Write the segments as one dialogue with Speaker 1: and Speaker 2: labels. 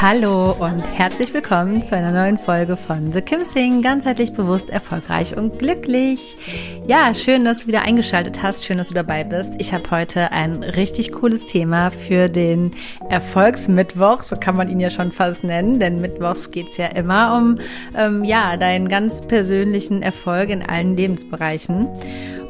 Speaker 1: Hallo und herzlich willkommen zu einer neuen Folge von The Kim Sing, ganzheitlich bewusst, erfolgreich und glücklich. Ja, schön, dass du wieder eingeschaltet hast, schön, dass du dabei bist. Ich habe heute ein richtig cooles Thema für den Erfolgsmittwoch, so kann man ihn ja schon fast nennen, denn Mittwochs geht's ja immer um ähm, ja deinen ganz persönlichen Erfolg in allen Lebensbereichen.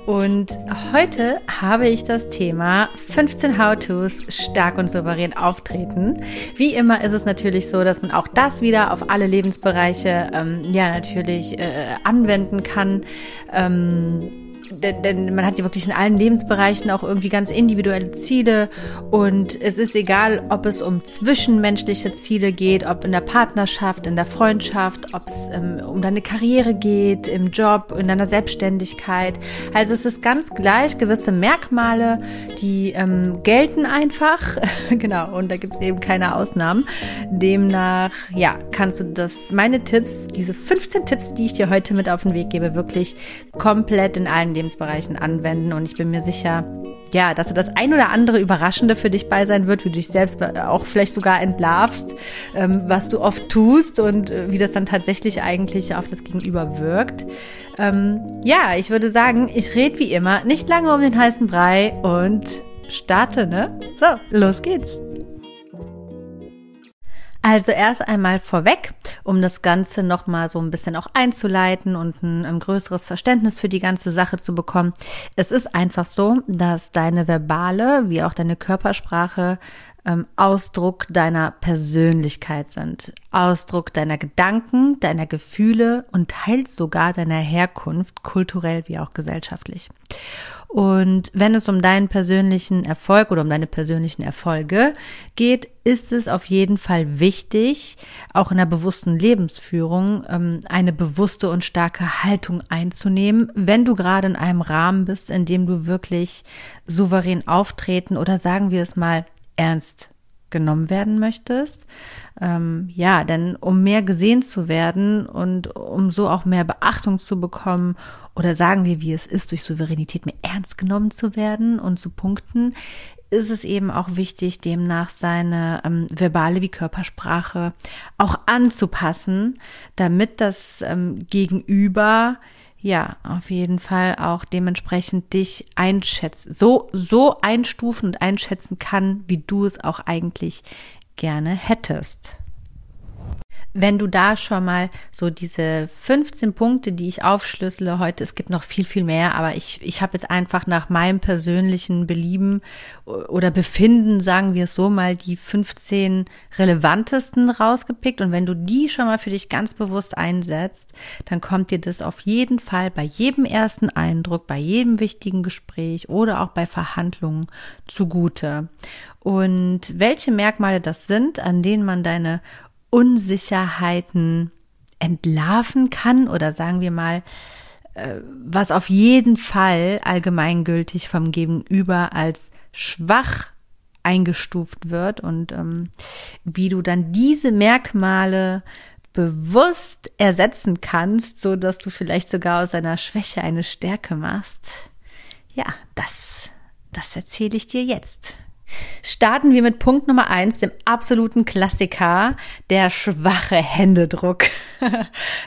Speaker 1: Und heute habe ich das Thema 15 How-Tos stark und souverän auftreten. Wie immer ist es natürlich so, dass man auch das wieder auf alle Lebensbereiche ähm, ja natürlich äh, anwenden kann. Ähm, denn, denn man hat ja wirklich in allen Lebensbereichen auch irgendwie ganz individuelle Ziele und es ist egal, ob es um zwischenmenschliche Ziele geht, ob in der Partnerschaft, in der Freundschaft, ob es ähm, um deine Karriere geht, im Job, in deiner Selbstständigkeit. Also es ist ganz gleich gewisse Merkmale, die ähm, gelten einfach, genau, und da gibt es eben keine Ausnahmen. Demnach, ja, kannst du das, meine Tipps, diese 15 Tipps, die ich dir heute mit auf den Weg gebe, wirklich komplett in allen Lebensbereichen anwenden. Und ich bin mir sicher, ja, dass das ein oder andere Überraschende für dich bei sein wird, wie du dich selbst auch vielleicht sogar entlarvst, ähm, was du oft tust und äh, wie das dann tatsächlich eigentlich auf das Gegenüber wirkt. Ähm, ja, ich würde sagen, ich rede wie immer nicht lange um den heißen Brei und starte, ne? So, los geht's. Also erst einmal vorweg, um das Ganze nochmal so ein bisschen auch einzuleiten und ein, ein, größeres Verständnis für die ganze Sache zu bekommen. Es ist einfach so, dass deine verbale wie auch deine Körpersprache ähm, Ausdruck deiner Persönlichkeit sind, Ausdruck deiner Gedanken, deiner Gefühle und teils sogar deiner Herkunft, kulturell wie auch gesellschaftlich. Und wenn es um deinen persönlichen Erfolg oder um deine persönlichen Erfolge geht, ist es auf jeden Fall wichtig, auch in der bewussten Lebensführung ähm, eine bewusste und starke Haltung einzunehmen, wenn du gerade in einem Rahmen bist, in dem du wirklich souverän auftreten oder sagen wir es mal ernst genommen werden möchtest. Ähm, ja, denn um mehr gesehen zu werden und um so auch mehr Beachtung zu bekommen oder sagen wir, wie es ist, durch Souveränität mehr ernst genommen zu werden und zu punkten, ist es eben auch wichtig, demnach seine ähm, verbale wie Körpersprache auch anzupassen, damit das ähm, Gegenüber ja auf jeden Fall auch dementsprechend dich einschätzt, so so einstufen und einschätzen kann, wie du es auch eigentlich gerne hättest wenn du da schon mal so diese 15 Punkte, die ich aufschlüssele heute, es gibt noch viel, viel mehr, aber ich, ich habe jetzt einfach nach meinem persönlichen Belieben oder Befinden, sagen wir es so mal, die 15 relevantesten rausgepickt. Und wenn du die schon mal für dich ganz bewusst einsetzt, dann kommt dir das auf jeden Fall bei jedem ersten Eindruck, bei jedem wichtigen Gespräch oder auch bei Verhandlungen zugute. Und welche Merkmale das sind, an denen man deine Unsicherheiten entlarven kann oder sagen wir mal, äh, was auf jeden Fall allgemeingültig vom Gegenüber als schwach eingestuft wird und ähm, wie du dann diese Merkmale bewusst ersetzen kannst, so dass du vielleicht sogar aus einer Schwäche eine Stärke machst. Ja, das, das erzähle ich dir jetzt. Starten wir mit Punkt Nummer eins, dem absoluten Klassiker, der schwache Händedruck.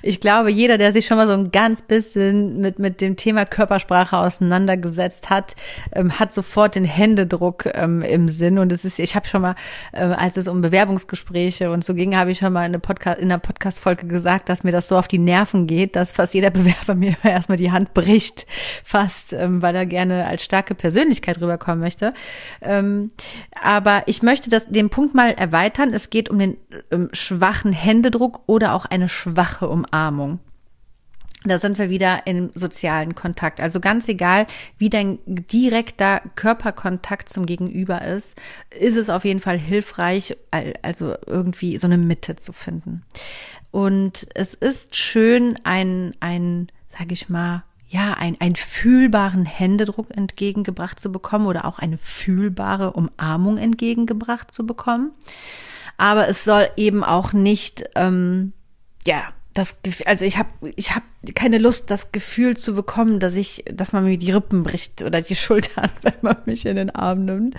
Speaker 1: Ich glaube, jeder, der sich schon mal so ein ganz bisschen mit, mit dem Thema Körpersprache auseinandergesetzt hat, ähm, hat sofort den Händedruck ähm, im Sinn. Und es ist, ich habe schon mal, äh, als es um Bewerbungsgespräche und so ging, habe ich schon mal in, eine Podcast, in einer Podcast-Folge gesagt, dass mir das so auf die Nerven geht, dass fast jeder Bewerber mir erstmal die Hand bricht, fast, ähm, weil er gerne als starke Persönlichkeit rüberkommen möchte. Ähm, aber ich möchte das, den Punkt mal erweitern. Es geht um den ähm, schwachen Händedruck oder auch eine schwache Umarmung. Da sind wir wieder im sozialen Kontakt. Also ganz egal, wie dein direkter Körperkontakt zum Gegenüber ist, ist es auf jeden Fall hilfreich, also irgendwie so eine Mitte zu finden. Und es ist schön, ein, ein, sag ich mal, ja, ein, einen fühlbaren Händedruck entgegengebracht zu bekommen oder auch eine fühlbare Umarmung entgegengebracht zu bekommen. Aber es soll eben auch nicht, ähm, ja, das also ich habe ich habe keine Lust das Gefühl zu bekommen, dass ich dass man mir die Rippen bricht oder die Schultern, wenn man mich in den Arm nimmt.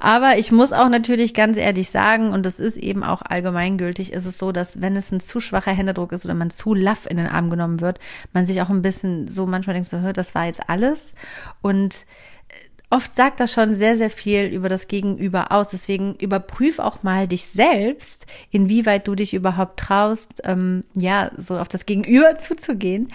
Speaker 1: Aber ich muss auch natürlich ganz ehrlich sagen und das ist eben auch allgemeingültig, ist es so, dass wenn es ein zu schwacher Händedruck ist oder man zu laff in den Arm genommen wird, man sich auch ein bisschen so manchmal denkt so, das war jetzt alles und oft sagt das schon sehr, sehr viel über das Gegenüber aus. Deswegen überprüf auch mal dich selbst, inwieweit du dich überhaupt traust, ähm, ja, so auf das Gegenüber zuzugehen.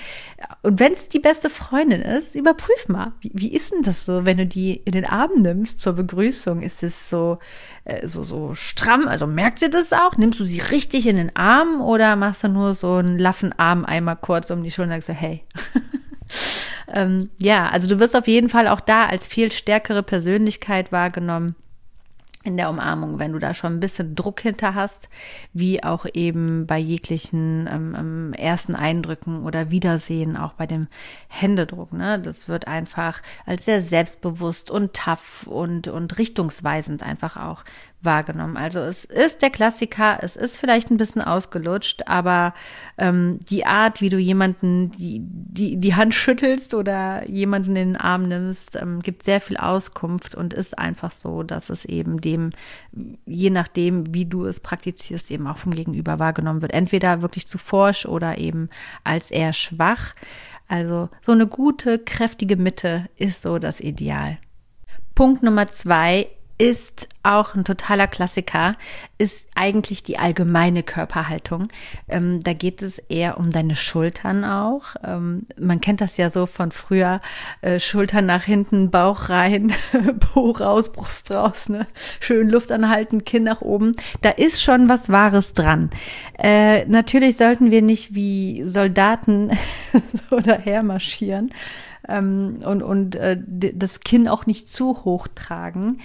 Speaker 1: Und wenn es die beste Freundin ist, überprüf mal, wie, wie ist denn das so, wenn du die in den Arm nimmst zur Begrüßung? Ist es so, äh, so, so stramm? Also merkt sie das auch? Nimmst du sie richtig in den Arm oder machst du nur so einen laffen Arm einmal kurz um die Schulter und sagst so, hey? ähm, ja, also du wirst auf jeden Fall auch da als viel stärkere Persönlichkeit wahrgenommen in der Umarmung, wenn du da schon ein bisschen Druck hinter hast, wie auch eben bei jeglichen ähm, ähm, ersten Eindrücken oder Wiedersehen, auch bei dem Händedruck. Ne? Das wird einfach als sehr selbstbewusst und tough und, und richtungsweisend einfach auch wahrgenommen. Also es ist der Klassiker, es ist vielleicht ein bisschen ausgelutscht, aber ähm, die Art, wie du jemanden die, die, die Hand schüttelst oder jemanden in den Arm nimmst, ähm, gibt sehr viel Auskunft und ist einfach so, dass es eben dem, je nachdem, wie du es praktizierst, eben auch vom Gegenüber wahrgenommen wird. Entweder wirklich zu forsch oder eben als eher schwach. Also so eine gute, kräftige Mitte ist so das Ideal. Punkt Nummer zwei ist auch ein totaler Klassiker, ist eigentlich die allgemeine Körperhaltung. Ähm, da geht es eher um deine Schultern auch. Ähm, man kennt das ja so von früher, äh, Schultern nach hinten, Bauch rein, Po raus, Brust raus, ne? schön Luft anhalten, Kinn nach oben. Da ist schon was Wahres dran. Äh, natürlich sollten wir nicht wie Soldaten oder hermarschieren ähm, und, und äh, das Kinn auch nicht zu hoch tragen.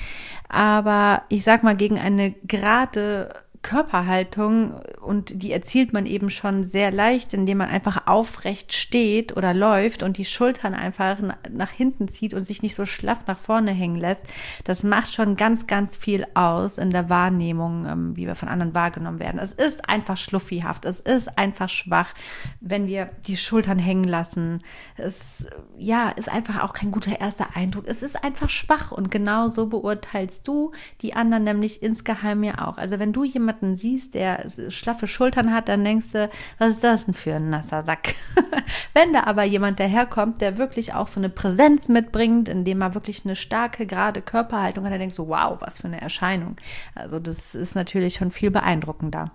Speaker 1: Aber ich sag mal, gegen eine gerade Körperhaltung und die erzielt man eben schon sehr leicht, indem man einfach aufrecht steht oder läuft und die Schultern einfach nach hinten zieht und sich nicht so schlaff nach vorne hängen lässt. Das macht schon ganz, ganz viel aus in der Wahrnehmung, ähm, wie wir von anderen wahrgenommen werden. Es ist einfach schluffihaft, es ist einfach schwach, wenn wir die Schultern hängen lassen. Es, ja, ist einfach auch kein guter erster Eindruck. Es ist einfach schwach und genau so beurteilst du die anderen nämlich insgeheim ja auch. Also wenn du jemand jemanden siehst, der schlaffe Schultern hat, dann denkst du, was ist das denn für ein nasser Sack? Wenn da aber jemand daherkommt, der wirklich auch so eine Präsenz mitbringt, indem er wirklich eine starke, gerade Körperhaltung hat, dann denkst du, wow, was für eine Erscheinung. Also das ist natürlich schon viel beeindruckender.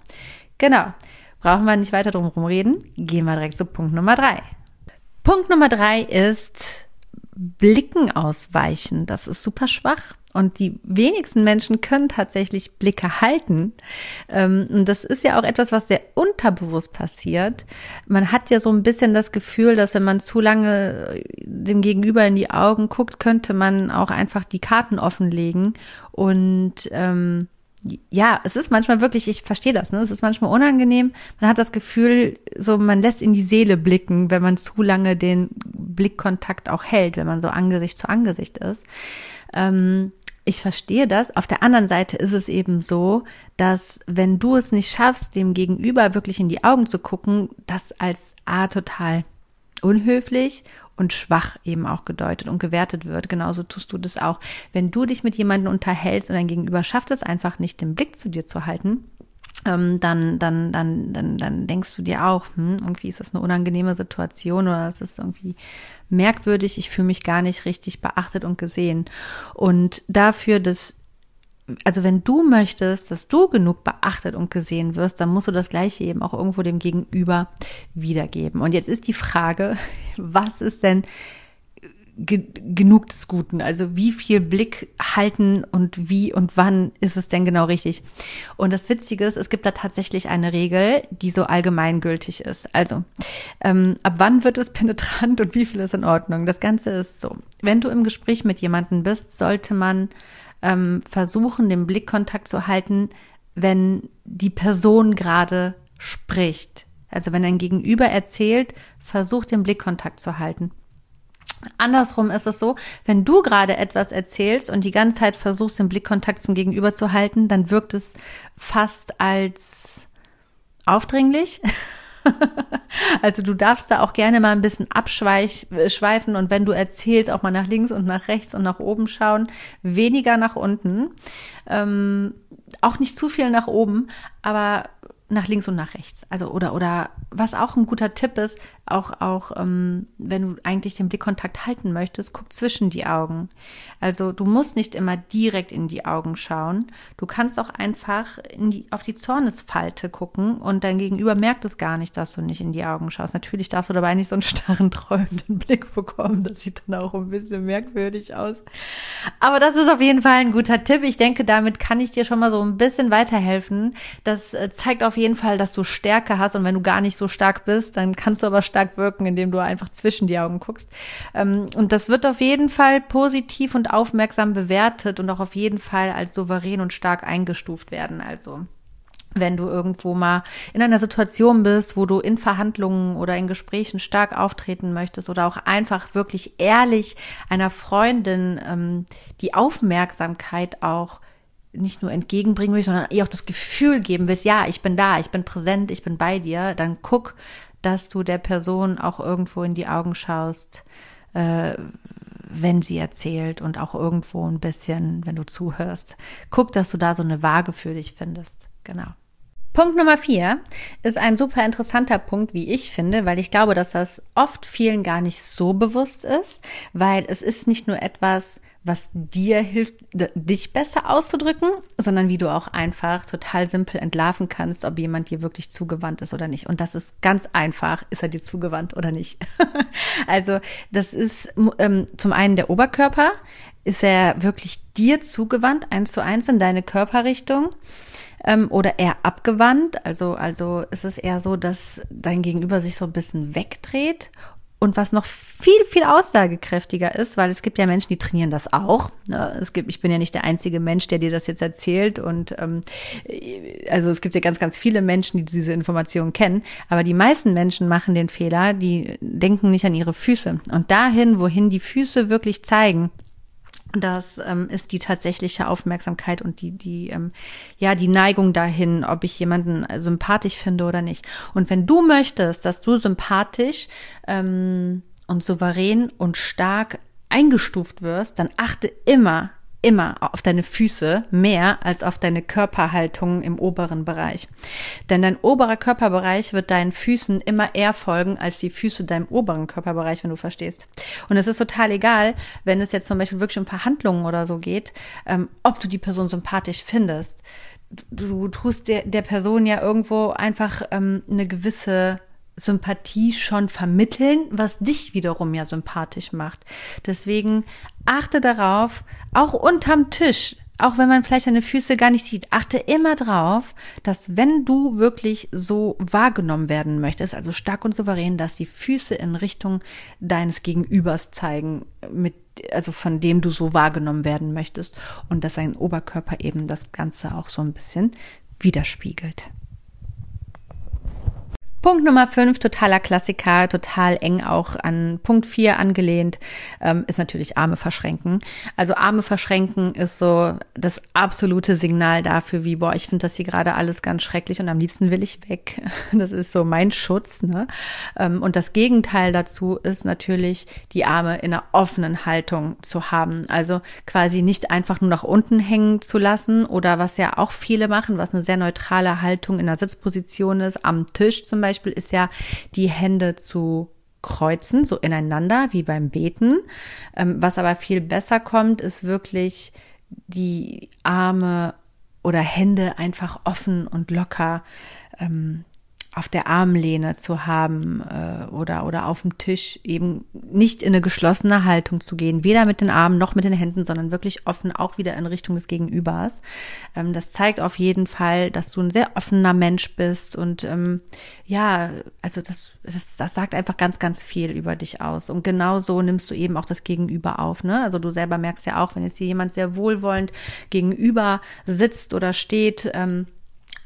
Speaker 1: Genau. Brauchen wir nicht weiter drum reden. Gehen wir direkt zu Punkt Nummer drei. Punkt Nummer drei ist Blicken ausweichen. Das ist super schwach. Und die wenigsten Menschen können tatsächlich Blicke halten. Ähm, und das ist ja auch etwas, was sehr unterbewusst passiert. Man hat ja so ein bisschen das Gefühl, dass wenn man zu lange dem Gegenüber in die Augen guckt, könnte man auch einfach die Karten offenlegen. Und ähm, ja, es ist manchmal wirklich, ich verstehe das, ne? Es ist manchmal unangenehm. Man hat das Gefühl, so man lässt in die Seele blicken, wenn man zu lange den Blickkontakt auch hält, wenn man so Angesicht zu Angesicht ist. Ähm, ich verstehe das. Auf der anderen Seite ist es eben so, dass wenn du es nicht schaffst, dem Gegenüber wirklich in die Augen zu gucken, das als A total unhöflich und schwach eben auch gedeutet und gewertet wird. Genauso tust du das auch. Wenn du dich mit jemandem unterhältst und dein Gegenüber schafft es einfach nicht, den Blick zu dir zu halten, dann, dann, dann, dann, dann denkst du dir auch, hm, irgendwie ist das eine unangenehme Situation oder es ist irgendwie merkwürdig, ich fühle mich gar nicht richtig beachtet und gesehen. Und dafür, dass also wenn du möchtest, dass du genug beachtet und gesehen wirst, dann musst du das Gleiche eben auch irgendwo dem Gegenüber wiedergeben. Und jetzt ist die Frage, was ist denn ge genug des Guten? Also wie viel Blick halten und wie und wann ist es denn genau richtig? Und das Witzige ist, es gibt da tatsächlich eine Regel, die so allgemeingültig ist. Also ähm, ab wann wird es penetrant und wie viel ist in Ordnung? Das Ganze ist so. Wenn du im Gespräch mit jemandem bist, sollte man ähm, versuchen, den Blickkontakt zu halten, wenn die Person gerade spricht. Also wenn ein Gegenüber erzählt, versuch den Blickkontakt zu halten. Andersrum ist es so, wenn du gerade etwas erzählst und die ganze Zeit versuchst, den Blickkontakt zum Gegenüber zu halten, dann wirkt es fast als aufdringlich. also du darfst da auch gerne mal ein bisschen abschweifen und wenn du erzählst, auch mal nach links und nach rechts und nach oben schauen, weniger nach unten. Ähm, auch nicht zu viel nach oben, aber nach links und nach rechts. Also oder oder was auch ein guter Tipp ist, auch auch ähm, wenn du eigentlich den Blickkontakt halten möchtest, guck zwischen die Augen. Also du musst nicht immer direkt in die Augen schauen. Du kannst auch einfach in die auf die Zornesfalte gucken und dein Gegenüber merkt es gar nicht, dass du nicht in die Augen schaust. Natürlich darfst du dabei nicht so einen starren träumenden Blick bekommen. Das sieht dann auch ein bisschen merkwürdig aus. Aber das ist auf jeden Fall ein guter Tipp. Ich denke, damit kann ich dir schon mal so ein bisschen weiterhelfen. Das äh, zeigt auf jeden Fall, dass du Stärke hast und wenn du gar nicht so stark bist, dann kannst du aber stark wirken, indem du einfach zwischen die Augen guckst. Ähm, und das wird auf jeden Fall positiv und aufmerksam bewertet und auch auf jeden Fall als souverän und stark eingestuft werden. Also wenn du irgendwo mal in einer Situation bist, wo du in Verhandlungen oder in Gesprächen stark auftreten möchtest oder auch einfach wirklich ehrlich einer Freundin ähm, die Aufmerksamkeit auch nicht nur entgegenbringen willst, sondern ihr auch das Gefühl geben willst, ja, ich bin da, ich bin präsent, ich bin bei dir, dann guck, dass du der Person auch irgendwo in die Augen schaust, äh, wenn sie erzählt und auch irgendwo ein bisschen, wenn du zuhörst. Guck, dass du da so eine Waage für dich findest. Genau. Punkt Nummer vier ist ein super interessanter Punkt, wie ich finde, weil ich glaube, dass das oft vielen gar nicht so bewusst ist, weil es ist nicht nur etwas, was dir hilft, dich besser auszudrücken, sondern wie du auch einfach total simpel entlarven kannst, ob jemand dir wirklich zugewandt ist oder nicht. Und das ist ganz einfach, ist er dir zugewandt oder nicht. also das ist ähm, zum einen der Oberkörper, ist er wirklich dir zugewandt, eins zu eins in deine Körperrichtung ähm, oder eher abgewandt. Also, also ist es eher so, dass dein Gegenüber sich so ein bisschen wegdreht und was noch viel, viel aussagekräftiger ist, weil es gibt ja Menschen, die trainieren das auch. Ne? Es gibt, ich bin ja nicht der einzige Mensch, der dir das jetzt erzählt. Und ähm, also es gibt ja ganz, ganz viele Menschen, die diese Informationen kennen. Aber die meisten Menschen machen den Fehler, die denken nicht an ihre Füße. Und dahin, wohin die Füße wirklich zeigen, das ähm, ist die tatsächliche Aufmerksamkeit und die, die, ähm, ja, die Neigung dahin, ob ich jemanden sympathisch finde oder nicht. Und wenn du möchtest, dass du sympathisch ähm, und souverän und stark eingestuft wirst, dann achte immer immer auf deine Füße mehr als auf deine Körperhaltung im oberen Bereich. Denn dein oberer Körperbereich wird deinen Füßen immer eher folgen als die Füße deinem oberen Körperbereich, wenn du verstehst. Und es ist total egal, wenn es jetzt zum Beispiel wirklich um Verhandlungen oder so geht, ähm, ob du die Person sympathisch findest. Du, tust der, der Person ja irgendwo einfach ähm, eine gewisse Sympathie schon vermitteln, was dich wiederum ja sympathisch macht. Deswegen achte darauf, auch unterm Tisch, auch wenn man vielleicht deine Füße gar nicht sieht, achte immer drauf, dass wenn du wirklich so wahrgenommen werden möchtest, also stark und souverän, dass die Füße in Richtung deines Gegenübers zeigen, mit, also von dem du so wahrgenommen werden möchtest und dass dein Oberkörper eben das Ganze auch so ein bisschen widerspiegelt. Punkt Nummer fünf, totaler Klassiker, total eng auch an Punkt vier angelehnt, ähm, ist natürlich Arme verschränken. Also Arme verschränken ist so das absolute Signal dafür, wie, boah, ich finde das hier gerade alles ganz schrecklich und am liebsten will ich weg. Das ist so mein Schutz. Ne? Ähm, und das Gegenteil dazu ist natürlich, die Arme in einer offenen Haltung zu haben. Also quasi nicht einfach nur nach unten hängen zu lassen oder was ja auch viele machen, was eine sehr neutrale Haltung in der Sitzposition ist, am Tisch zum Beispiel Beispiel ist ja, die Hände zu kreuzen, so ineinander wie beim Beten. Ähm, was aber viel besser kommt, ist wirklich die Arme oder Hände einfach offen und locker ähm, auf der Armlehne zu haben äh, oder oder auf dem Tisch eben nicht in eine geschlossene Haltung zu gehen, weder mit den Armen noch mit den Händen, sondern wirklich offen auch wieder in Richtung des Gegenübers. Ähm, das zeigt auf jeden Fall, dass du ein sehr offener Mensch bist und ähm, ja, also das, das das sagt einfach ganz ganz viel über dich aus und genau so nimmst du eben auch das Gegenüber auf. Ne? Also du selber merkst ja auch, wenn jetzt hier jemand sehr wohlwollend gegenüber sitzt oder steht. Ähm,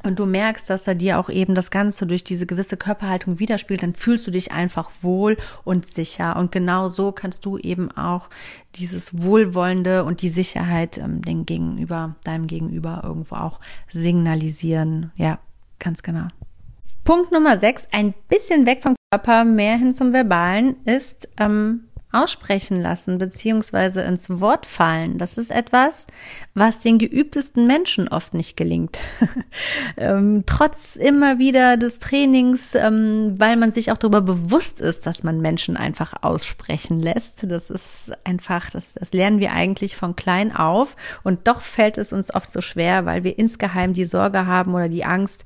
Speaker 1: und du merkst, dass er dir auch eben das Ganze durch diese gewisse Körperhaltung widerspiegelt, dann fühlst du dich einfach wohl und sicher. Und genau so kannst du eben auch dieses Wohlwollende und die Sicherheit ähm, den Gegenüber, deinem Gegenüber irgendwo auch signalisieren. Ja, ganz genau. Punkt Nummer sechs, ein bisschen weg vom Körper, mehr hin zum Verbalen, ist ähm, aussprechen lassen beziehungsweise ins Wort fallen. Das ist etwas, was den geübtesten Menschen oft nicht gelingt. ähm, trotz immer wieder des Trainings, ähm, weil man sich auch darüber bewusst ist, dass man Menschen einfach aussprechen lässt. Das ist einfach, das, das lernen wir eigentlich von klein auf und doch fällt es uns oft so schwer, weil wir insgeheim die Sorge haben oder die Angst,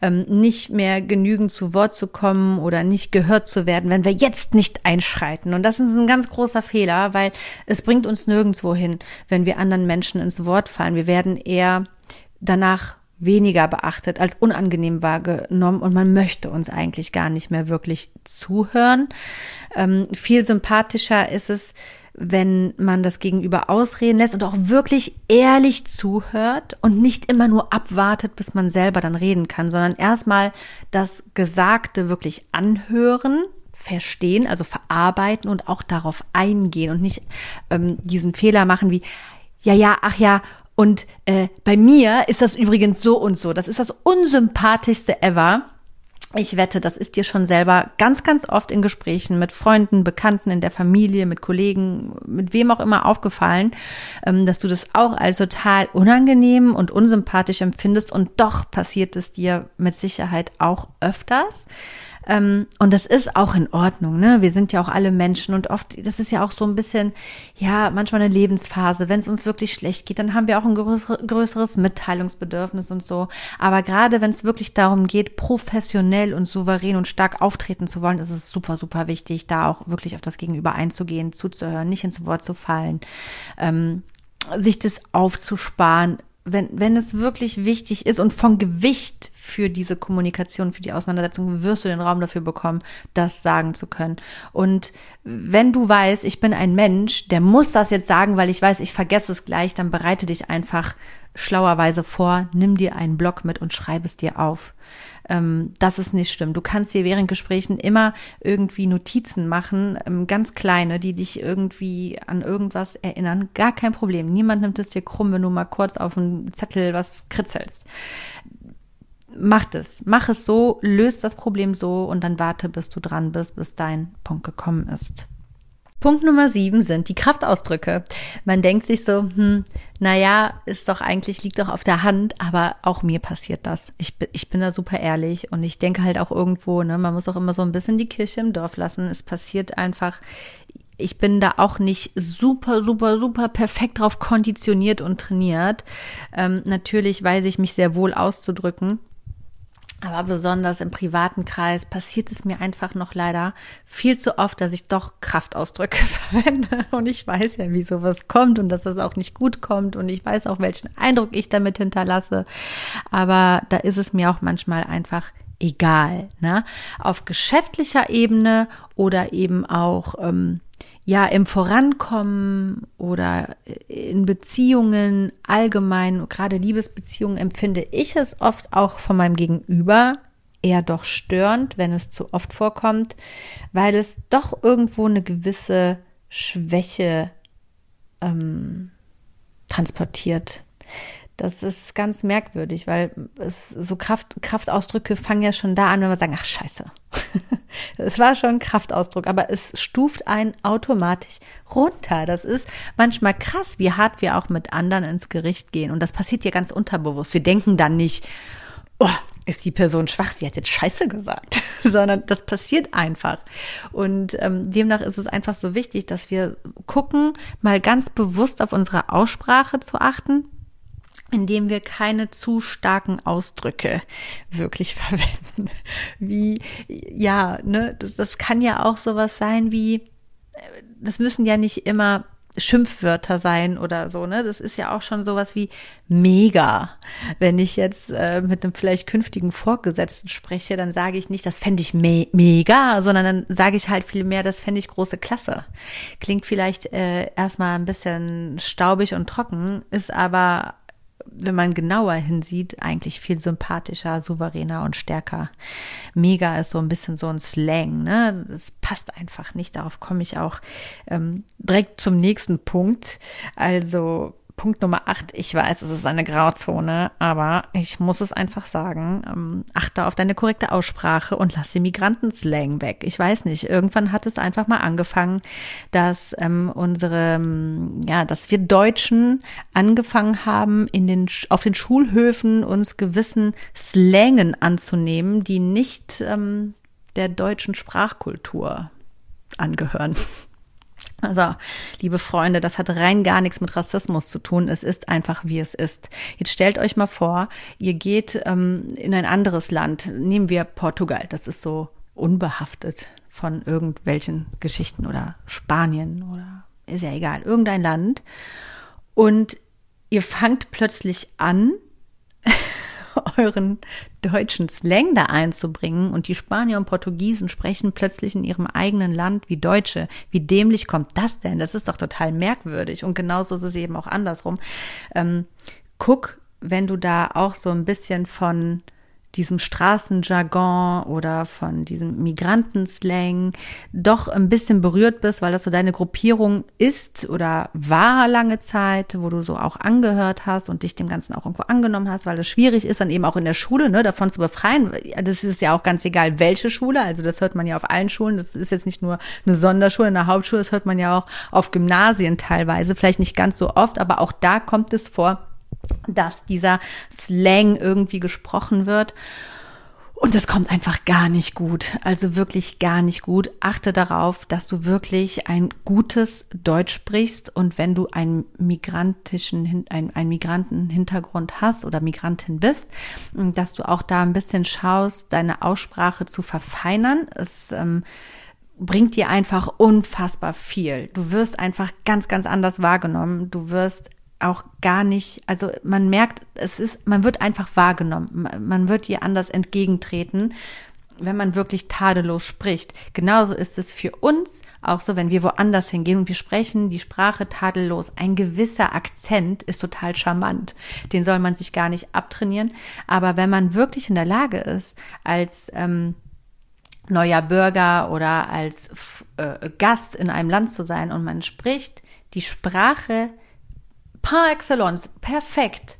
Speaker 1: ähm, nicht mehr genügend zu Wort zu kommen oder nicht gehört zu werden, wenn wir jetzt nicht einschreiten. Und das ist ein ganz großer Fehler, weil es bringt uns nirgendwo hin, wenn wir anderen Menschen ins Wort fallen. Wir werden eher danach weniger beachtet, als unangenehm wahrgenommen und man möchte uns eigentlich gar nicht mehr wirklich zuhören. Ähm, viel sympathischer ist es, wenn man das Gegenüber ausreden lässt und auch wirklich ehrlich zuhört und nicht immer nur abwartet, bis man selber dann reden kann, sondern erstmal das Gesagte wirklich anhören, verstehen, also verarbeiten und auch darauf eingehen und nicht ähm, diesen Fehler machen wie, ja, ja, ach ja, und äh, bei mir ist das übrigens so und so. Das ist das unsympathischste ever. Ich wette, das ist dir schon selber ganz, ganz oft in Gesprächen mit Freunden, Bekannten in der Familie, mit Kollegen, mit wem auch immer aufgefallen, ähm, dass du das auch als total unangenehm und unsympathisch empfindest und doch passiert es dir mit Sicherheit auch öfters. Ähm, und das ist auch in Ordnung, ne? Wir sind ja auch alle Menschen und oft, das ist ja auch so ein bisschen, ja, manchmal eine Lebensphase. Wenn es uns wirklich schlecht geht, dann haben wir auch ein größeres Mitteilungsbedürfnis und so. Aber gerade wenn es wirklich darum geht, professionell und souverän und stark auftreten zu wollen, ist es super, super wichtig, da auch wirklich auf das Gegenüber einzugehen, zuzuhören, nicht ins Wort zu fallen. Ähm, sich das aufzusparen, wenn, wenn es wirklich wichtig ist und von Gewicht für diese Kommunikation, für die Auseinandersetzung, wirst du den Raum dafür bekommen, das sagen zu können. Und wenn du weißt, ich bin ein Mensch, der muss das jetzt sagen, weil ich weiß, ich vergesse es gleich, dann bereite dich einfach schlauerweise vor, nimm dir einen Block mit und schreib es dir auf ähm, das ist nicht schlimm. Du kannst dir während Gesprächen immer irgendwie Notizen machen, ähm, ganz kleine, die dich irgendwie an irgendwas erinnern. Gar kein Problem. Niemand nimmt es dir krumm, wenn du mal kurz auf einen Zettel was kritzelst. Mach es. Mach es so, löst das Problem so und dann warte, bis du dran bist, bis dein Punkt gekommen ist. Punkt Nummer sieben sind die Kraftausdrücke. Man denkt sich so, hm, naja, ist doch eigentlich, liegt doch auf der Hand, aber auch mir passiert das. Ich bin, ich bin da super ehrlich und ich denke halt auch irgendwo, ne, man muss auch immer so ein bisschen die Kirche im Dorf lassen. Es passiert einfach, ich bin da auch nicht super, super, super perfekt drauf konditioniert und trainiert. Ähm, natürlich weiß ich mich sehr wohl auszudrücken. Aber besonders im privaten Kreis passiert es mir einfach noch leider viel zu oft, dass ich doch Kraftausdrücke verwende. Und ich weiß ja, wie sowas kommt und dass das auch nicht gut kommt. Und ich weiß auch, welchen Eindruck ich damit hinterlasse. Aber da ist es mir auch manchmal einfach egal. Ne? Auf geschäftlicher Ebene oder eben auch ähm, ja im Vorankommen oder in Beziehungen allgemein, gerade Liebesbeziehungen, empfinde ich es oft auch von meinem Gegenüber eher doch störend, wenn es zu oft vorkommt, weil es doch irgendwo eine gewisse Schwäche ähm, transportiert. Das ist ganz merkwürdig, weil es so Kraft, Kraftausdrücke fangen ja schon da an, wenn wir sagen, ach scheiße. Es war schon ein Kraftausdruck, aber es stuft einen automatisch runter. Das ist manchmal krass, wie hart wir auch mit anderen ins Gericht gehen. Und das passiert ja ganz unterbewusst. Wir denken dann nicht, oh, ist die Person schwach, sie hat jetzt Scheiße gesagt, sondern das passiert einfach. Und ähm, demnach ist es einfach so wichtig, dass wir gucken, mal ganz bewusst auf unsere Aussprache zu achten indem wir keine zu starken Ausdrücke wirklich verwenden. Wie, ja, ne, das, das kann ja auch sowas sein wie, das müssen ja nicht immer Schimpfwörter sein oder so, ne? Das ist ja auch schon sowas wie mega. Wenn ich jetzt äh, mit einem vielleicht künftigen Vorgesetzten spreche, dann sage ich nicht, das fände ich me mega, sondern dann sage ich halt viel mehr, das fände ich große Klasse. Klingt vielleicht äh, erstmal ein bisschen staubig und trocken, ist aber wenn man genauer hinsieht, eigentlich viel sympathischer, souveräner und stärker. Mega ist so ein bisschen so ein Slang, ne? Das passt einfach nicht. Darauf komme ich auch ähm, direkt zum nächsten Punkt. Also Punkt Nummer acht, ich weiß, es ist eine Grauzone, aber ich muss es einfach sagen, ähm, achte auf deine korrekte Aussprache und lass den Migrantenslang weg. Ich weiß nicht, irgendwann hat es einfach mal angefangen, dass ähm, unsere, ähm, ja, dass wir Deutschen angefangen haben, in den, auf den Schulhöfen uns gewissen Slangen anzunehmen, die nicht ähm, der deutschen Sprachkultur angehören. Also, liebe Freunde, das hat rein gar nichts mit Rassismus zu tun. Es ist einfach, wie es ist. Jetzt stellt euch mal vor, ihr geht ähm, in ein anderes Land. Nehmen wir Portugal. Das ist so unbehaftet von irgendwelchen Geschichten oder Spanien oder ist ja egal, irgendein Land. Und ihr fangt plötzlich an, euren deutschen Slang da einzubringen und die Spanier und Portugiesen sprechen plötzlich in ihrem eigenen Land wie Deutsche. Wie dämlich kommt das denn? Das ist doch total merkwürdig. Und genauso ist es eben auch andersrum. Ähm, guck, wenn du da auch so ein bisschen von diesem Straßenjargon oder von diesem Migrantenslang doch ein bisschen berührt bist, weil das so deine Gruppierung ist oder war lange Zeit, wo du so auch angehört hast und dich dem Ganzen auch irgendwo angenommen hast, weil es schwierig ist, dann eben auch in der Schule ne, davon zu befreien. Das ist ja auch ganz egal, welche Schule, also das hört man ja auf allen Schulen, das ist jetzt nicht nur eine Sonderschule, eine Hauptschule, das hört man ja auch auf Gymnasien teilweise, vielleicht nicht ganz so oft, aber auch da kommt es vor, dass dieser Slang irgendwie gesprochen wird. Und es kommt einfach gar nicht gut. Also wirklich gar nicht gut. Achte darauf, dass du wirklich ein gutes Deutsch sprichst. Und wenn du einen migrantischen, einen, einen Migrantenhintergrund hast oder Migrantin bist, dass du auch da ein bisschen schaust, deine Aussprache zu verfeinern. Es ähm, bringt dir einfach unfassbar viel. Du wirst einfach ganz, ganz anders wahrgenommen. Du wirst auch gar nicht, also man merkt, es ist, man wird einfach wahrgenommen, man wird ihr anders entgegentreten, wenn man wirklich tadellos spricht. Genauso ist es für uns auch so, wenn wir woanders hingehen und wir sprechen die Sprache tadellos. Ein gewisser Akzent ist total charmant. Den soll man sich gar nicht abtrainieren. Aber wenn man wirklich in der Lage ist, als ähm, neuer Bürger oder als äh, Gast in einem Land zu sein und man spricht die Sprache par excellence, perfekt,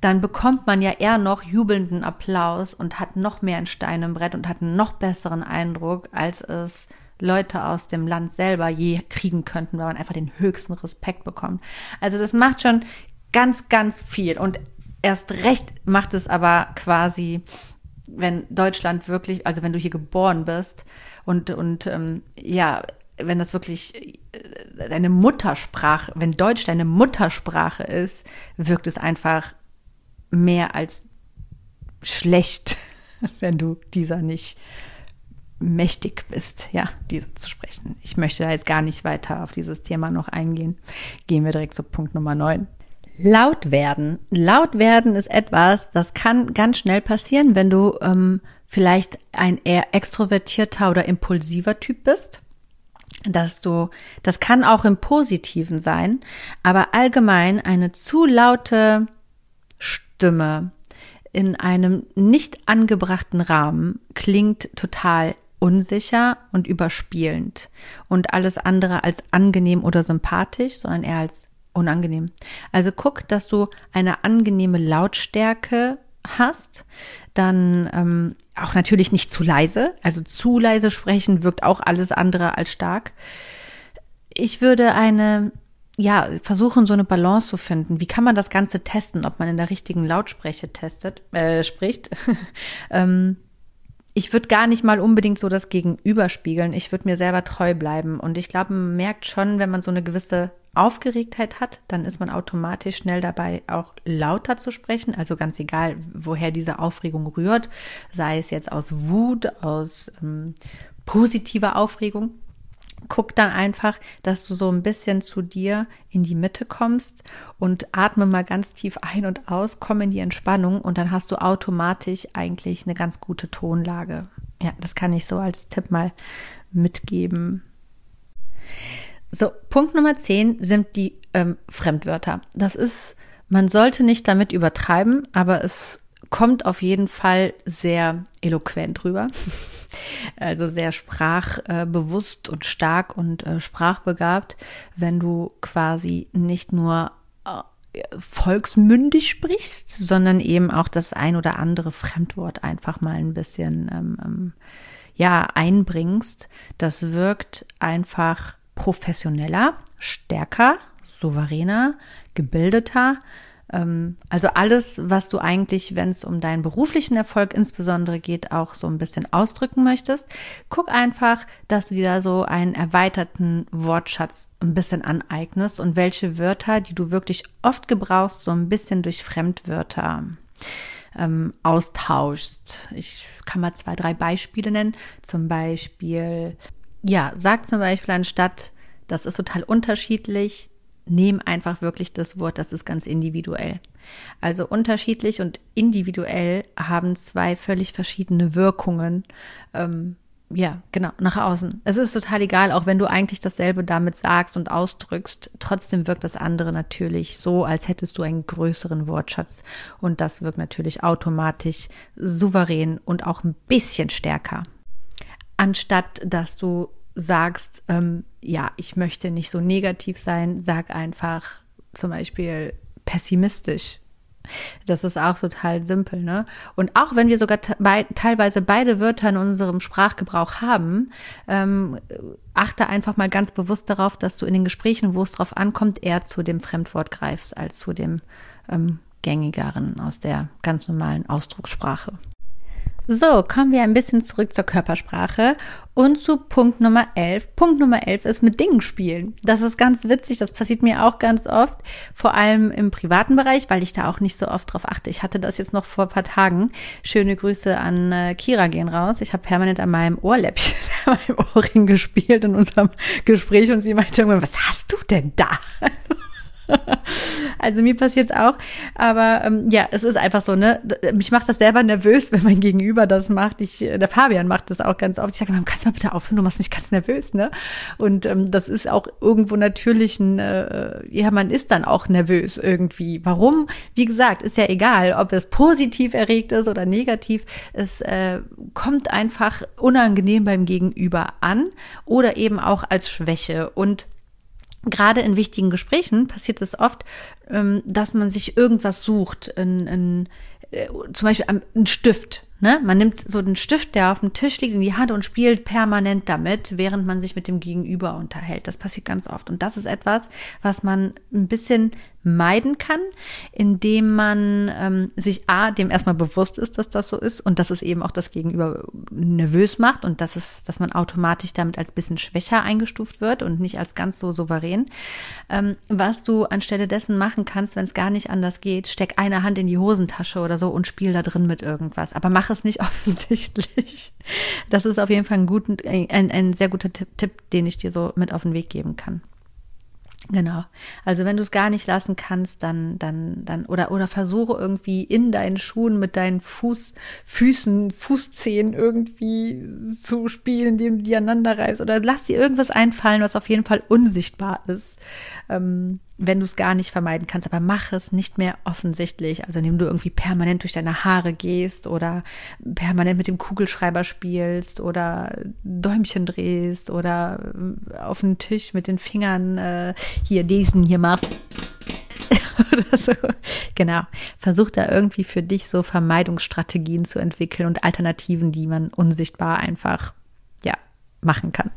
Speaker 1: dann bekommt man ja eher noch jubelnden Applaus und hat noch mehr ein Stein im Brett und hat einen noch besseren Eindruck, als es Leute aus dem Land selber je kriegen könnten, weil man einfach den höchsten Respekt bekommt. Also das macht schon ganz, ganz viel. Und erst recht macht es aber quasi, wenn Deutschland wirklich, also wenn du hier geboren bist und, und ähm, ja, wenn das wirklich deine Muttersprache, wenn Deutsch deine Muttersprache ist, wirkt es einfach mehr als schlecht, wenn du dieser nicht mächtig bist, ja, diese zu sprechen. Ich möchte da jetzt gar nicht weiter auf dieses Thema noch eingehen. Gehen wir direkt zu Punkt Nummer 9. Laut werden. Laut werden ist etwas, das kann ganz schnell passieren, wenn du ähm, vielleicht ein eher extrovertierter oder impulsiver Typ bist dass du, das kann auch im Positiven sein, aber allgemein eine zu laute Stimme in einem nicht angebrachten Rahmen klingt total unsicher und überspielend und alles andere als angenehm oder sympathisch, sondern eher als unangenehm. Also guck, dass du eine angenehme Lautstärke hast, dann ähm, auch natürlich nicht zu leise. Also zu leise sprechen wirkt auch alles andere als stark. Ich würde eine ja, versuchen, so eine Balance zu finden. Wie kann man das Ganze testen, ob man in der richtigen Lautspreche testet, äh, spricht? ähm, ich würde gar nicht mal unbedingt so das Gegenüber spiegeln. Ich würde mir selber treu bleiben. Und ich glaube, man merkt schon, wenn man so eine gewisse Aufgeregtheit hat, dann ist man automatisch schnell dabei, auch lauter zu sprechen. Also ganz egal, woher diese Aufregung rührt, sei es jetzt aus Wut, aus ähm, positiver Aufregung guck dann einfach, dass du so ein bisschen zu dir in die Mitte kommst und atme mal ganz tief ein und aus, komm in die Entspannung und dann hast du automatisch eigentlich eine ganz gute Tonlage. Ja, das kann ich so als Tipp mal mitgeben. So, Punkt Nummer 10 sind die ähm, Fremdwörter. Das ist, man sollte nicht damit übertreiben, aber es kommt auf jeden Fall sehr eloquent rüber. Also sehr sprachbewusst und stark und äh, sprachbegabt, wenn du quasi nicht nur äh, volksmündig sprichst, sondern eben auch das ein oder andere Fremdwort einfach mal ein bisschen ähm, ähm, ja einbringst. Das wirkt einfach professioneller, stärker, souveräner, gebildeter ähm, also alles, was du eigentlich, wenn es um deinen beruflichen Erfolg insbesondere geht, auch so ein bisschen ausdrücken möchtest. Guck einfach, dass du dir so einen erweiterten Wortschatz ein bisschen aneignest und welche Wörter, die du wirklich oft gebrauchst, so ein bisschen durch Fremdwörter ähm, austauschst. Ich kann mal zwei, drei Beispiele nennen. Zum Beispiel, ja, sag zum Beispiel anstatt, das ist total unterschiedlich, nehm einfach wirklich das Wort, das ist ganz individuell. Also unterschiedlich und individuell haben zwei völlig verschiedene Wirkungen. Ähm, ja, genau, nach außen. Es ist total egal, auch wenn du eigentlich dasselbe damit sagst und ausdrückst, trotzdem wirkt das andere natürlich so, als hättest du einen größeren Wortschatz. Und das wirkt natürlich automatisch souverän und auch ein bisschen stärker. Anstatt dass du sagst, ähm, ja, ich möchte nicht so negativ sein, sag einfach zum Beispiel pessimistisch. Das ist auch total simpel, ne? Und auch wenn wir sogar teilweise beide Wörter in unserem Sprachgebrauch haben, ähm, achte einfach mal ganz bewusst darauf, dass du in den Gesprächen, wo es drauf ankommt, eher zu dem Fremdwort greifst als zu dem ähm, gängigeren aus der ganz normalen Ausdruckssprache. So, kommen wir ein bisschen zurück zur Körpersprache und zu Punkt Nummer 11. Punkt Nummer 11 ist mit Dingen spielen. Das ist ganz witzig, das passiert mir auch ganz oft, vor allem im privaten Bereich, weil ich da auch nicht so oft drauf achte. Ich hatte das jetzt noch vor ein paar Tagen. Schöne Grüße an äh, Kira gehen raus. Ich habe permanent an meinem Ohrläppchen, an meinem Ohrring gespielt in unserem Gespräch und sie meinte irgendwann, was hast du denn da? also mir passiert es auch. Aber ähm, ja, es ist einfach so, ne? Mich macht das selber nervös, wenn mein Gegenüber das macht. Ich, äh, der Fabian macht das auch ganz oft. Ich sage, kannst du mal bitte aufhören, du machst mich ganz nervös, ne? Und ähm, das ist auch irgendwo natürlich ein, äh, ja, man ist dann auch nervös irgendwie. Warum? Wie gesagt, ist ja egal, ob es positiv erregt ist oder negativ. Es äh, kommt einfach unangenehm beim Gegenüber an oder eben auch als Schwäche. Und gerade in wichtigen Gesprächen passiert es oft, ähm, dass man sich irgendwas sucht, ein, ein, äh, zum Beispiel ein Stift. Ne? Man nimmt so einen Stift, der auf dem Tisch liegt, in die Hand und spielt permanent damit, während man sich mit dem Gegenüber unterhält. Das passiert ganz oft. Und das ist etwas, was man ein bisschen meiden kann, indem man ähm, sich A, dem erstmal bewusst ist, dass das so ist und dass es eben auch das Gegenüber nervös macht und dass es, dass man automatisch damit als bisschen schwächer eingestuft wird und nicht als ganz so souverän. Ähm, was du anstelle dessen machen kannst, wenn es gar nicht anders geht, steck eine Hand in die Hosentasche oder so und spiel da drin mit irgendwas. Aber mach es nicht offensichtlich. Das ist auf jeden Fall ein, guten, ein, ein sehr guter Tipp, Tipp, den ich dir so mit auf den Weg geben kann. Genau. Also wenn du es gar nicht lassen kannst, dann, dann, dann, oder, oder versuche irgendwie in deinen Schuhen mit deinen Fuß, Füßen, Fußzehen irgendwie zu spielen, indem du die aneinander reißt. Oder lass dir irgendwas einfallen, was auf jeden Fall unsichtbar ist. Ähm, wenn du es gar nicht vermeiden kannst, aber mach es nicht mehr offensichtlich. Also indem du irgendwie permanent durch deine Haare gehst oder permanent mit dem Kugelschreiber spielst oder Däumchen drehst oder äh, auf den Tisch mit den Fingern äh, hier diesen hier machst. oder so. Genau. Versuch da irgendwie für dich so Vermeidungsstrategien zu entwickeln und Alternativen, die man unsichtbar einfach, ja, machen kann.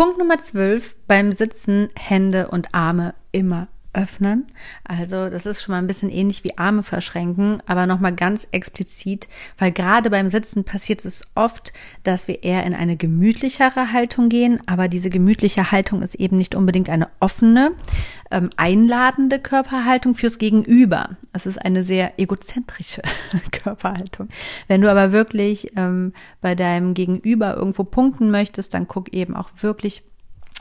Speaker 1: Punkt Nummer 12, beim Sitzen Hände und Arme immer öffnen. Also das ist schon mal ein bisschen ähnlich wie Arme verschränken, aber nochmal ganz explizit, weil gerade beim Sitzen passiert es oft, dass wir eher in eine gemütlichere Haltung gehen, aber diese gemütliche Haltung ist eben nicht unbedingt eine offene, ähm, einladende Körperhaltung fürs Gegenüber. Es ist eine sehr egozentrische Körperhaltung. Wenn du aber wirklich ähm, bei deinem Gegenüber irgendwo punkten möchtest, dann guck eben auch wirklich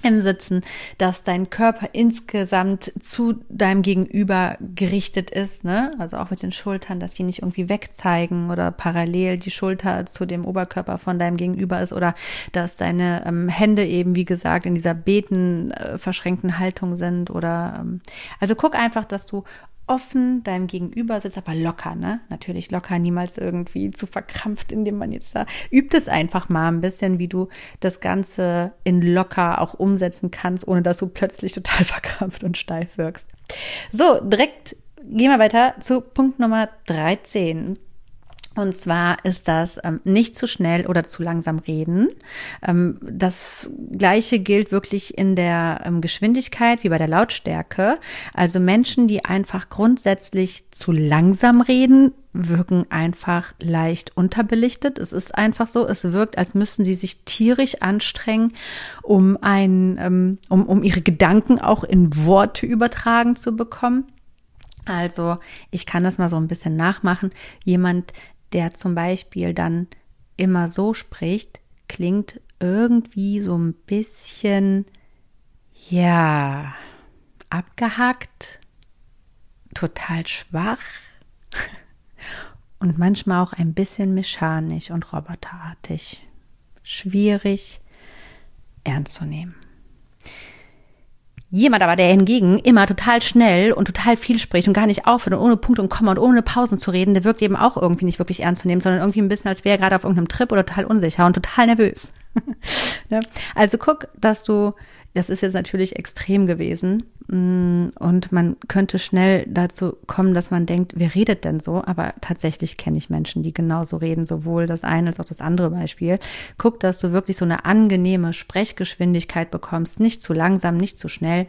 Speaker 1: im Sitzen, dass dein Körper insgesamt zu deinem Gegenüber gerichtet ist, ne? Also auch mit den Schultern, dass die nicht irgendwie wegzeigen oder parallel die Schulter zu dem Oberkörper von deinem Gegenüber ist oder dass deine ähm, Hände eben, wie gesagt, in dieser beten äh, verschränkten Haltung sind oder ähm, also guck einfach, dass du offen deinem Gegenüber sitzt, aber locker, ne? Natürlich locker, niemals irgendwie zu verkrampft, indem man jetzt da übt es einfach mal ein bisschen, wie du das Ganze in locker auch umsetzen kannst, ohne dass du plötzlich total verkrampft und steif wirkst. So, direkt gehen wir weiter zu Punkt Nummer 13. Und zwar ist das ähm, nicht zu schnell oder zu langsam reden. Ähm, das gleiche gilt wirklich in der ähm, Geschwindigkeit wie bei der Lautstärke. Also Menschen, die einfach grundsätzlich zu langsam reden, wirken einfach leicht unterbelichtet. Es ist einfach so, es wirkt, als müssten sie sich tierisch anstrengen, um ein, ähm, um, um ihre Gedanken auch in Worte übertragen zu bekommen. Also ich kann das mal so ein bisschen nachmachen. Jemand, der zum Beispiel dann immer so spricht, klingt irgendwie so ein bisschen, ja, abgehackt, total schwach und manchmal auch ein bisschen mechanisch und roboterartig. Schwierig ernst zu nehmen. Jemand aber, der hingegen immer total schnell und total viel spricht und gar nicht aufhört und ohne Punkt und Komma und ohne Pausen zu reden, der wirkt eben auch irgendwie nicht wirklich ernst zu nehmen, sondern irgendwie ein bisschen, als wäre er gerade auf irgendeinem Trip oder total unsicher und total nervös. ne? Also guck, dass du, das ist jetzt natürlich extrem gewesen mm, und man könnte schnell dazu kommen, dass man denkt, wer redet denn so? Aber tatsächlich kenne ich Menschen, die genauso reden, sowohl das eine als auch das andere Beispiel. Guck, dass du wirklich so eine angenehme Sprechgeschwindigkeit bekommst, nicht zu langsam, nicht zu schnell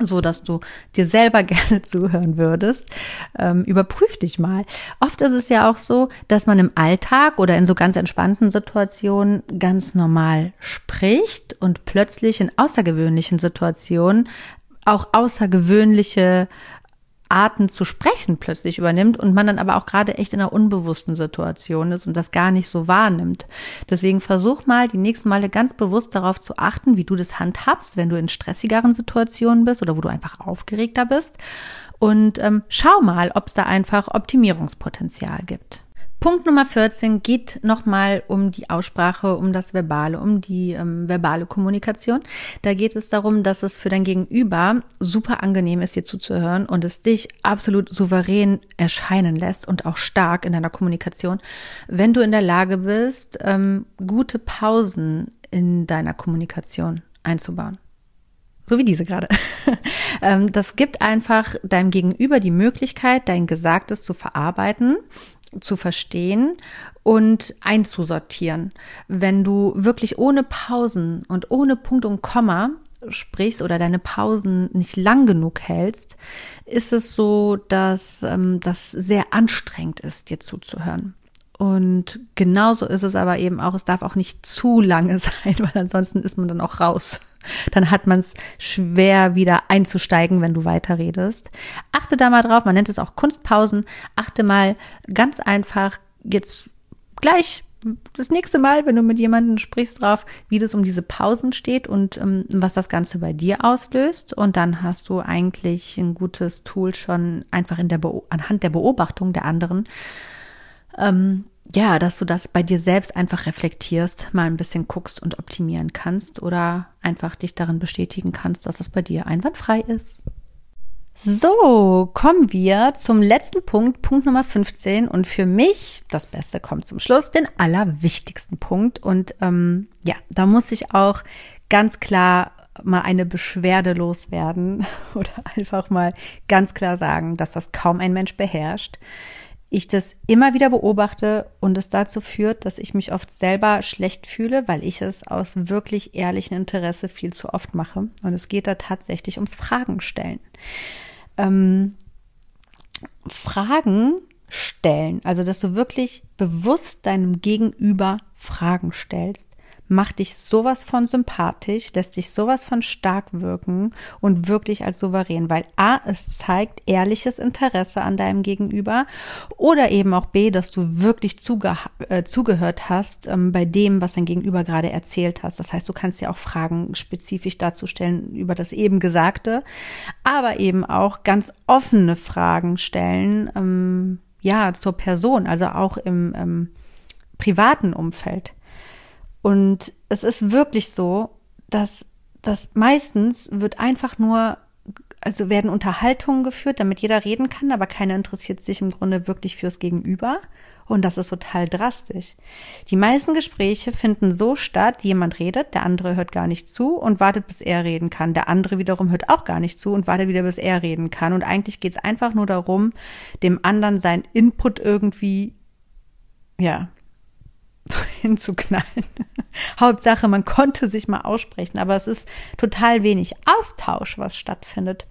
Speaker 1: so dass du dir selber gerne zuhören würdest. Ähm, überprüf dich mal. Oft ist es ja auch so, dass man im Alltag oder in so ganz entspannten Situationen ganz normal spricht und plötzlich in außergewöhnlichen Situationen auch außergewöhnliche Arten zu sprechen plötzlich übernimmt und man dann aber auch gerade echt in einer unbewussten Situation ist und das gar nicht so wahrnimmt. Deswegen versuch mal die nächsten Male ganz bewusst darauf zu achten, wie du das handhabst, wenn du in stressigeren Situationen bist oder wo du einfach aufgeregter bist. Und ähm, schau mal, ob es da einfach Optimierungspotenzial gibt. Punkt Nummer 14 geht nochmal um die Aussprache, um das Verbale, um die ähm, verbale Kommunikation. Da geht es darum, dass es für dein Gegenüber super angenehm ist, dir zuzuhören und es dich absolut souverän erscheinen lässt und auch stark in deiner Kommunikation, wenn du in der Lage bist, ähm, gute Pausen in deiner Kommunikation einzubauen. So wie diese gerade. Ähm, das gibt einfach deinem Gegenüber die Möglichkeit, dein Gesagtes zu verarbeiten zu verstehen und einzusortieren. Wenn du wirklich ohne Pausen und ohne Punkt und Komma sprichst oder deine Pausen nicht lang genug hältst, ist es so, dass ähm, das sehr anstrengend ist, dir zuzuhören. Und genauso ist es aber eben auch, es darf auch nicht zu lange sein, weil ansonsten ist man dann auch raus. Dann hat man es schwer wieder einzusteigen, wenn du weiterredest. Achte da mal drauf, man nennt es auch Kunstpausen. Achte mal ganz einfach jetzt gleich das nächste Mal, wenn du mit jemandem sprichst, drauf, wie das um diese Pausen steht und ähm, was das Ganze bei dir auslöst. Und dann hast du eigentlich ein gutes Tool schon einfach in der Be anhand der Beobachtung der anderen, ähm, ja, dass du das bei dir selbst einfach reflektierst, mal ein bisschen guckst und optimieren kannst oder einfach dich darin bestätigen kannst, dass es bei dir einwandfrei ist. So, kommen wir zum letzten Punkt, Punkt Nummer 15. Und für mich, das Beste kommt zum Schluss, den allerwichtigsten Punkt. Und ähm, ja, da muss ich auch ganz klar mal eine Beschwerde loswerden oder einfach mal ganz klar sagen, dass das kaum ein Mensch beherrscht. Ich das immer wieder beobachte und es dazu führt, dass ich mich oft selber schlecht fühle, weil ich es aus wirklich ehrlichem Interesse viel zu oft mache. Und es geht da tatsächlich ums Fragen stellen. Ähm, Fragen stellen, also dass du wirklich bewusst deinem Gegenüber Fragen stellst macht dich sowas von sympathisch, lässt dich sowas von stark wirken und wirklich als souverän, weil A, es zeigt ehrliches Interesse an deinem Gegenüber oder eben auch B, dass du wirklich zuge äh, zugehört hast ähm, bei dem, was dein Gegenüber gerade erzählt hast. Das heißt, du kannst ja auch Fragen spezifisch dazu stellen über das eben Gesagte, aber eben auch ganz offene Fragen stellen, ähm, ja, zur Person, also auch im ähm, privaten Umfeld. Und es ist wirklich so, dass das meistens wird einfach nur, also werden Unterhaltungen geführt, damit jeder reden kann, aber keiner interessiert sich im Grunde wirklich fürs Gegenüber. Und das ist total drastisch. Die meisten Gespräche finden so statt, jemand redet, der andere hört gar nicht zu und wartet, bis er reden kann. Der andere wiederum hört auch gar nicht zu und wartet wieder, bis er reden kann. Und eigentlich geht es einfach nur darum, dem anderen sein Input irgendwie, ja, hinzuknallen. Hauptsache, man konnte sich mal aussprechen, aber es ist total wenig Austausch, was stattfindet.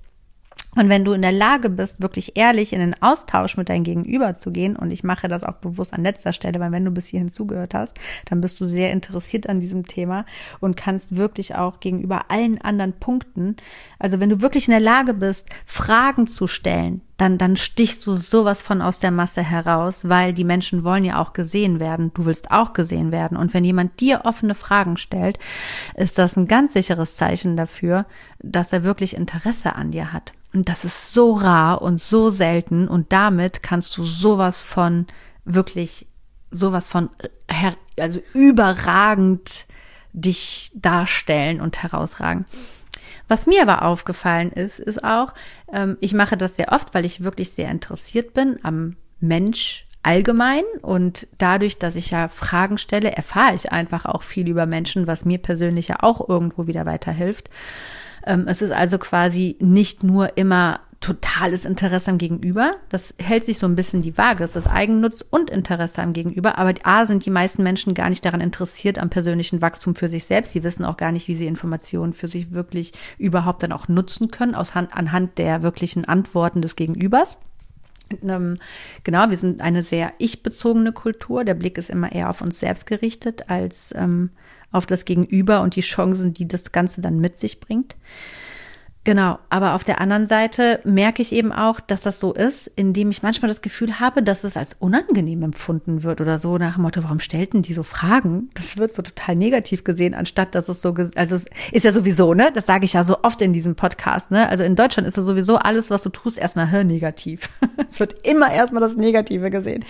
Speaker 1: Und wenn du in der Lage bist, wirklich ehrlich in den Austausch mit deinem Gegenüber zu gehen, und ich mache das auch bewusst an letzter Stelle, weil wenn du bis hierhin zugehört hast, dann bist du sehr interessiert an diesem Thema und kannst wirklich auch gegenüber allen anderen Punkten, also wenn du wirklich in der Lage bist, Fragen zu stellen, dann, dann stichst du sowas von aus der Masse heraus, weil die Menschen wollen ja auch gesehen werden. Du willst auch gesehen werden. Und wenn jemand dir offene Fragen stellt, ist das ein ganz sicheres Zeichen dafür, dass er wirklich Interesse an dir hat. Und das ist so rar und so selten und damit kannst du sowas von wirklich sowas von also überragend dich darstellen und herausragen. Was mir aber aufgefallen ist, ist auch, ähm, ich mache das sehr oft, weil ich wirklich sehr interessiert bin am Mensch allgemein und dadurch, dass ich ja Fragen stelle, erfahre ich einfach auch viel über Menschen, was mir persönlich ja auch irgendwo wieder weiterhilft. Ähm, es ist also quasi nicht nur immer totales Interesse am Gegenüber. Das hält sich so ein bisschen die Waage. Es ist Eigennutz und Interesse am Gegenüber. Aber A sind die meisten Menschen gar nicht daran interessiert am persönlichen Wachstum für sich selbst. Sie wissen auch gar nicht, wie sie Informationen für sich wirklich überhaupt dann auch nutzen können, aus Hand, anhand der wirklichen Antworten des Gegenübers. Ähm, genau, wir sind eine sehr ich-bezogene Kultur. Der Blick ist immer eher auf uns selbst gerichtet als ähm, auf das Gegenüber und die Chancen, die das Ganze dann mit sich bringt. Genau, aber auf der anderen Seite merke ich eben auch, dass das so ist, indem ich manchmal das Gefühl habe, dass es als unangenehm empfunden wird oder so nach dem Motto, warum stellten die so Fragen? Das wird so total negativ gesehen, anstatt dass es so, also es ist ja sowieso, ne? Das sage ich ja so oft in diesem Podcast, ne? Also in Deutschland ist ja sowieso alles, was du tust, erstmal hör negativ. es wird immer erstmal das Negative gesehen.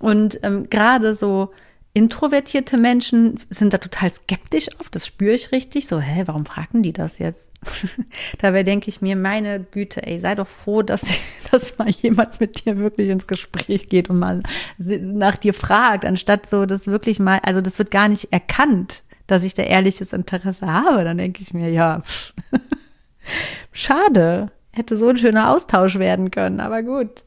Speaker 1: Und ähm, gerade so introvertierte Menschen sind da total skeptisch oft, das spüre ich richtig. So, hä, warum fragen die das jetzt? Dabei denke ich mir, meine Güte, ey, sei doch froh, dass, dass mal jemand mit dir wirklich ins Gespräch geht und mal nach dir fragt, anstatt so das wirklich mal, also das wird gar nicht erkannt, dass ich da ehrliches Interesse habe. Dann denke ich mir, ja, schade, hätte so ein schöner Austausch werden können, aber gut.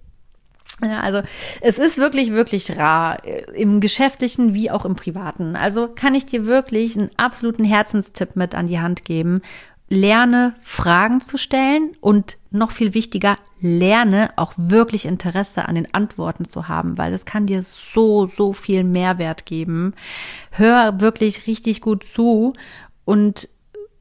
Speaker 1: Ja, also es ist wirklich, wirklich rar, äh, im geschäftlichen wie auch im privaten. Also kann ich dir wirklich einen absoluten Herzenstipp mit an die Hand geben. Lerne Fragen zu stellen und noch viel wichtiger, lerne auch wirklich Interesse an den Antworten zu haben, weil es kann dir so, so viel Mehrwert geben. Hör wirklich richtig gut zu und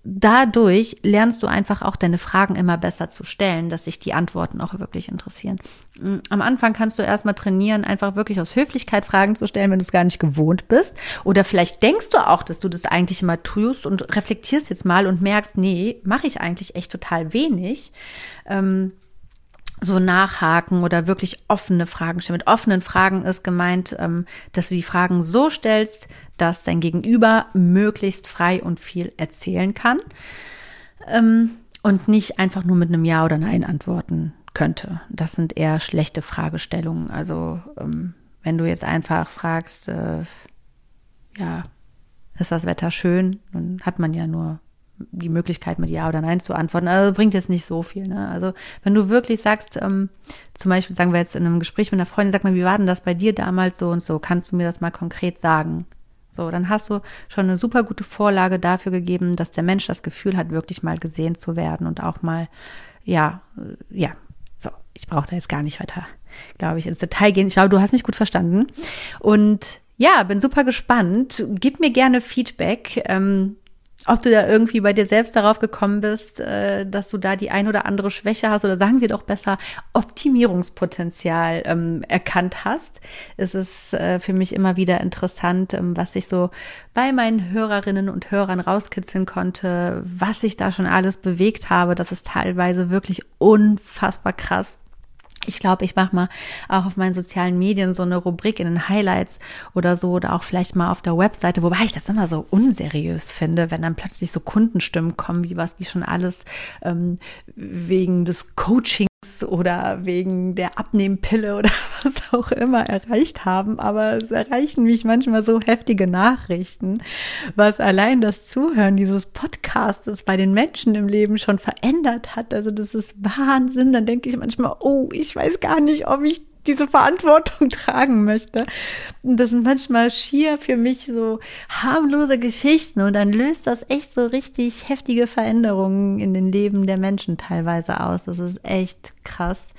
Speaker 1: dadurch lernst du einfach auch deine Fragen immer besser zu stellen, dass sich die Antworten auch wirklich interessieren. Mm, am Anfang kannst du erstmal trainieren, einfach wirklich aus Höflichkeit Fragen zu stellen, wenn du es gar nicht gewohnt bist. Oder vielleicht denkst du auch, dass du das eigentlich immer tust und reflektierst jetzt mal und merkst, nee, mache ich eigentlich echt total wenig. Ähm, so nachhaken oder wirklich offene Fragen stellen. Mit offenen Fragen ist gemeint, ähm, dass du die Fragen so stellst, dass dein Gegenüber möglichst frei und viel erzählen kann ähm, und nicht einfach nur mit einem Ja oder Nein antworten könnte. Das sind eher schlechte Fragestellungen. Also ähm, wenn du jetzt einfach fragst, äh, ja, ist das Wetter schön, dann hat man ja nur die Möglichkeit, mit Ja oder Nein zu antworten. Also bringt jetzt nicht so viel. Ne? Also wenn du wirklich sagst, ähm, zum Beispiel sagen wir jetzt in einem Gespräch mit einer Freundin, sag mal, wie war denn das bei dir damals so und so? Kannst du mir das mal konkret sagen? So, dann hast du schon eine super gute Vorlage dafür gegeben, dass der Mensch das Gefühl hat, wirklich mal gesehen zu werden und auch mal, ja, äh, ja, so, ich brauche da jetzt gar nicht weiter, glaube ich, ins Detail gehen. Ich glaube, du hast mich gut verstanden. Und ja, bin super gespannt. Gib mir gerne Feedback. Ähm, ob du da irgendwie bei dir selbst darauf gekommen bist, äh, dass du da die ein oder andere Schwäche hast oder sagen wir doch besser Optimierungspotenzial ähm, erkannt hast. Es ist äh, für mich immer wieder interessant, ähm, was ich so bei meinen Hörerinnen und Hörern rauskitzeln konnte, was ich da schon alles bewegt habe. Das ist teilweise wirklich unfassbar krass ich glaube, ich mache mal auch auf meinen sozialen Medien so eine Rubrik in den Highlights oder so oder auch vielleicht mal auf der Webseite, wobei ich das immer so unseriös finde, wenn dann plötzlich so Kundenstimmen kommen, wie was die schon alles ähm, wegen des Coachings oder wegen der Abnehmpille oder was auch immer erreicht haben. Aber es erreichen mich manchmal so heftige Nachrichten, was allein das Zuhören dieses Podcastes bei den Menschen im Leben schon verändert hat. Also das ist Wahnsinn. Dann denke ich manchmal, oh, ich weiß gar nicht, ob ich diese Verantwortung tragen möchte. Und das sind manchmal schier für mich so harmlose Geschichten und dann löst das echt so richtig heftige Veränderungen in den Leben der Menschen teilweise aus. Das ist echt krass.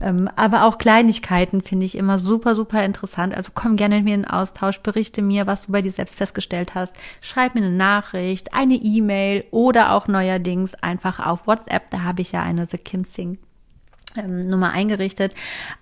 Speaker 1: Ähm, aber auch Kleinigkeiten finde ich immer super, super interessant. Also komm gerne mit mir in Austausch, berichte mir, was du bei dir selbst festgestellt hast. Schreib mir eine Nachricht, eine E-Mail oder auch neuerdings einfach auf WhatsApp. Da habe ich ja eine The Kim Sing ähm, Nummer eingerichtet.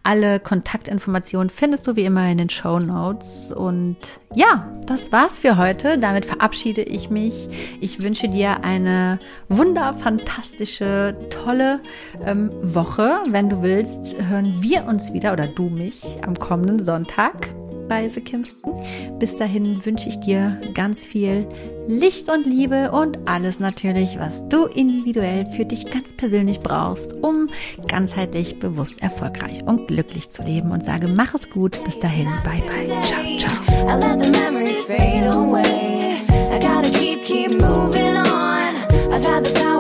Speaker 1: Alle Kontaktinformationen findest du wie immer in den Show Notes. Und ja, das war's für heute. Damit verabschiede ich mich. Ich wünsche dir eine wunderfantastische, tolle ähm, Woche. Wenn du willst, hören wir uns wieder oder du mich am kommenden Sonntag bei The Kimsten. Bis dahin wünsche ich dir ganz viel Licht und Liebe und alles natürlich, was du individuell für dich ganz persönlich brauchst, um ganzheitlich, bewusst, erfolgreich und glücklich zu leben. Und sage, mach es gut. Bis dahin. Bye, bye. Ciao, ciao.